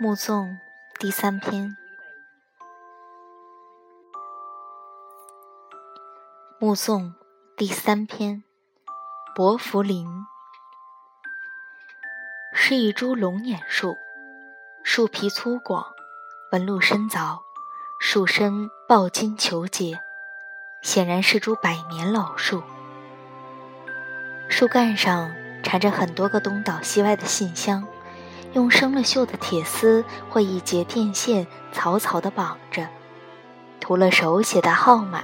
目送第三篇。目送第三篇。薄扶林是一株龙眼树，树皮粗犷，纹路深凿，树身抱茎球结，显然是株百年老树。树干上缠着很多个东倒西歪的信箱。用生了锈的铁丝或一节电线草草地绑着，涂了手写的号码：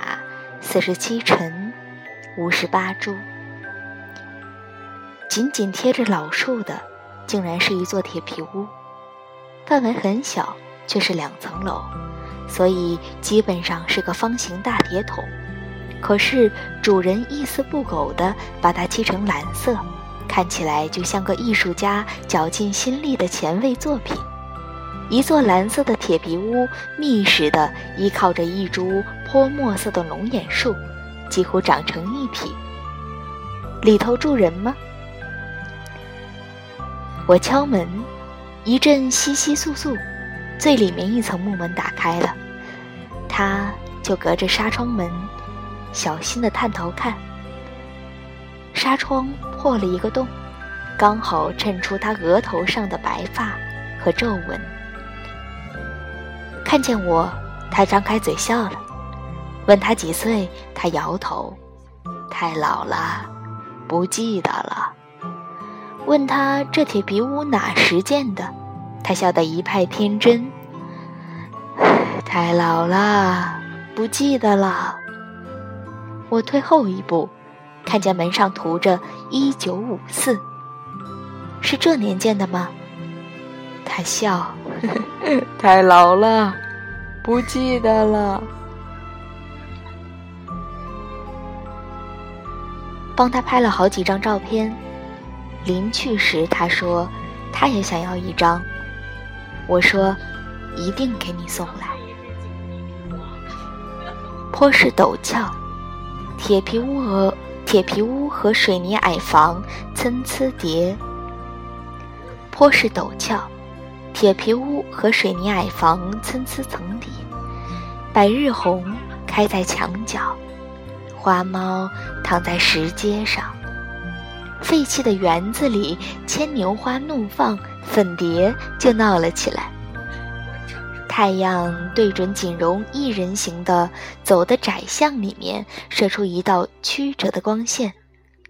四十七陈，五十八株。紧紧贴着老树的，竟然是一座铁皮屋，范围很小，却是两层楼，所以基本上是个方形大铁桶。可是主人一丝不苟地把它漆成蓝色。看起来就像个艺术家绞尽心力的前卫作品。一座蓝色的铁皮屋，密实的依靠着一株泼墨色的龙眼树，几乎长成一匹。里头住人吗？我敲门，一阵窸窸窣窣，最里面一层木门打开了，他就隔着纱窗门，小心的探头看。纱窗破了一个洞，刚好衬出他额头上的白发和皱纹。看见我，他张开嘴笑了。问他几岁，他摇头，太老了，不记得了。问他这铁皮屋哪时建的，他笑得一派天真。太老了，不记得了。我退后一步。看见门上涂着“一九五四”，是这年建的吗？他笑，太老了，不记得了。帮他拍了好几张照片，临去时他说他也想要一张。我说一定给你送来。坡势陡峭，铁皮屋额。铁皮屋和水泥矮房参差叠，坡势陡峭。铁皮屋和水泥矮房参差层叠，百日红开在墙角，花猫躺在石阶上。废弃的园子里，牵牛花怒放，粉蝶就闹了起来。太阳对准锦荣一人行的走的窄巷里面，射出一道曲折的光线，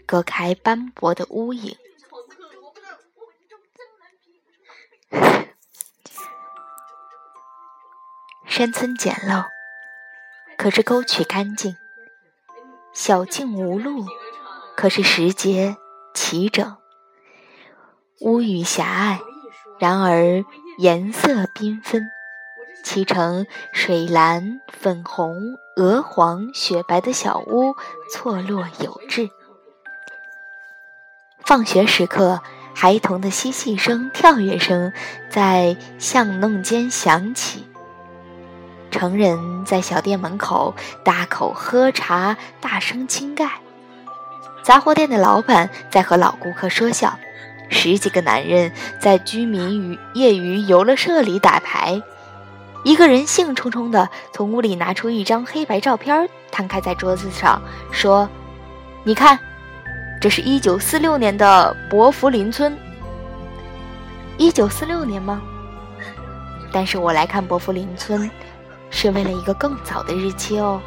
隔开斑驳的屋影。山村简陋，可是沟渠干净；小径无路，可是石阶齐整。屋宇狭隘，然而颜色缤纷。砌成水蓝、粉红、鹅黄、雪白的小屋，错落有致。放学时刻，孩童的嬉戏声、跳跃声在巷弄间响起。成人在小店门口大口喝茶，大声倾盖。杂货店的老板在和老顾客说笑。十几个男人在居民与业余游乐社里打牌。一个人兴冲冲地从屋里拿出一张黑白照片，摊开在桌子上，说：“你看，这是一九四六年的伯福林村。一九四六年吗？但是我来看伯福林村，是为了一个更早的日期哦。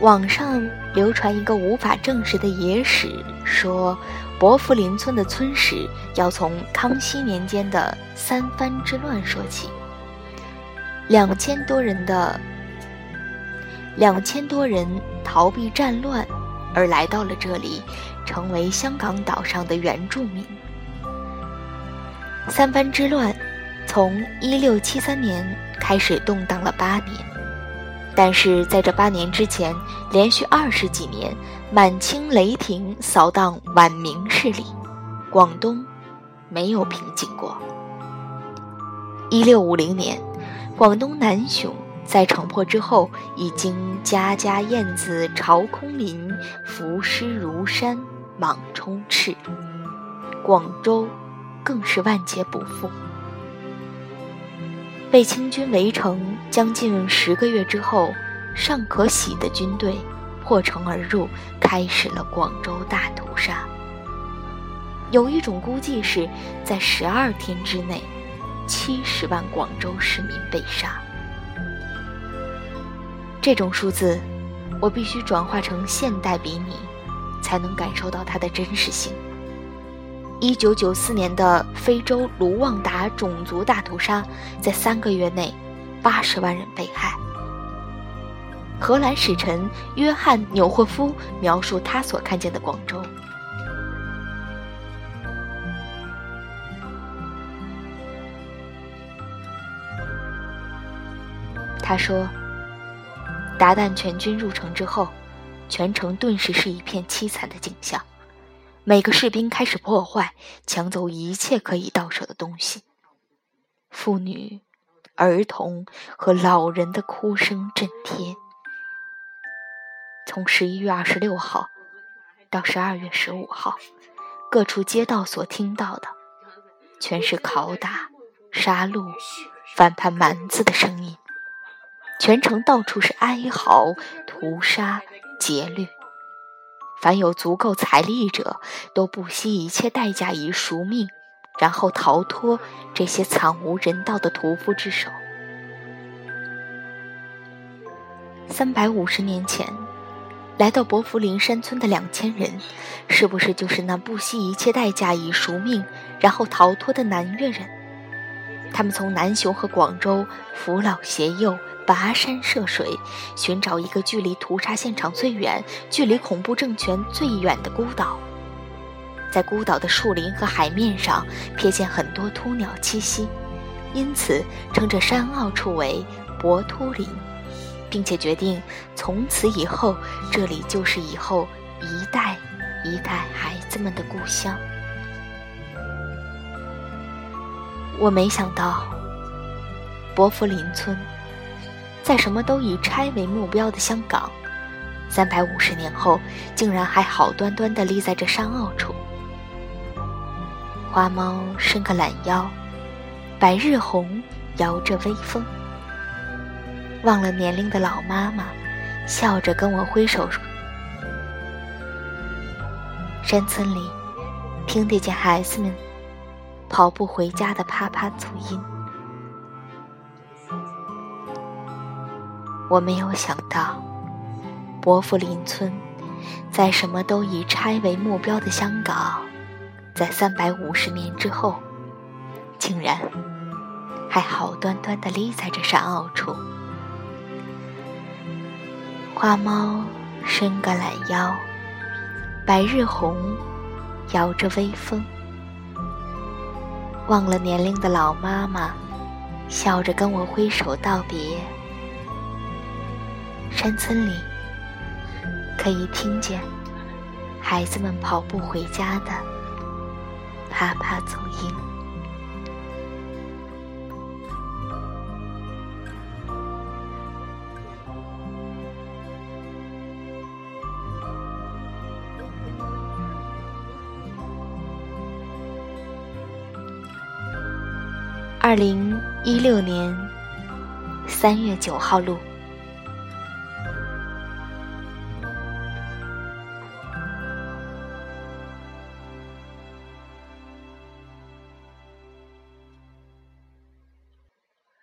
网上流传一个无法证实的野史，说。”伯福林村的村史要从康熙年间的三藩之乱说起。两千多人的两千多人逃避战乱，而来到了这里，成为香港岛上的原住民。三藩之乱从一六七三年开始动荡了八年。但是在这八年之前，连续二十几年，满清雷霆扫荡晚明势力，广东没有平静过。一六五零年，广东南雄在城破之后，已经家家燕子巢空林，浮尸如山，莽充赤。广州更是万劫不复。被清军围城将近十个月之后，尚可喜的军队破城而入，开始了广州大屠杀。有一种估计是在十二天之内，七十万广州市民被杀。这种数字，我必须转化成现代比拟，才能感受到它的真实性。一九九四年的非洲卢旺达种族大屠杀，在三个月内，八十万人被害。荷兰使臣约翰纽霍夫描述他所看见的广州。他说：“达旦全军入城之后，全城顿时是一片凄惨的景象。每个士兵开始破坏、抢走一切可以到手的东西。妇女、儿童和老人的哭声震天。从十一月二十六号到十二月十五号，各处街道所听到的，全是拷打、杀戮、反叛蛮子的声音。”全城到处是哀嚎、屠杀、劫掠，凡有足够财力者，都不惜一切代价以赎命，然后逃脱这些惨无人道的屠夫之手。三百五十年前，来到伯福林山村的两千人，是不是就是那不惜一切代价以赎命，然后逃脱的南越人？他们从南雄和广州扶老携幼。跋山涉水，寻找一个距离屠杀现场最远、距离恐怖政权最远的孤岛。在孤岛的树林和海面上，瞥见很多秃鸟栖息，因此称这山坳处为博秃林，并且决定从此以后，这里就是以后一代一代孩子们的故乡。我没想到，伯福林村。在什么都以拆为目标的香港，三百五十年后，竟然还好端端地立在这山坳处。花猫伸个懒腰，白日红摇着微风。忘了年龄的老妈妈，笑着跟我挥手。山村里，听得见孩子们跑步回家的啪啪足音。我没有想到，伯福林村，在什么都以拆为目标的香港，在三百五十年之后，竟然还好端端的立在这山坳处。花猫伸个懒腰，白日红摇着微风，忘了年龄的老妈妈，笑着跟我挥手道别。山村里，可以听见孩子们跑步回家的啪啪走音。二零一六年三月九号录。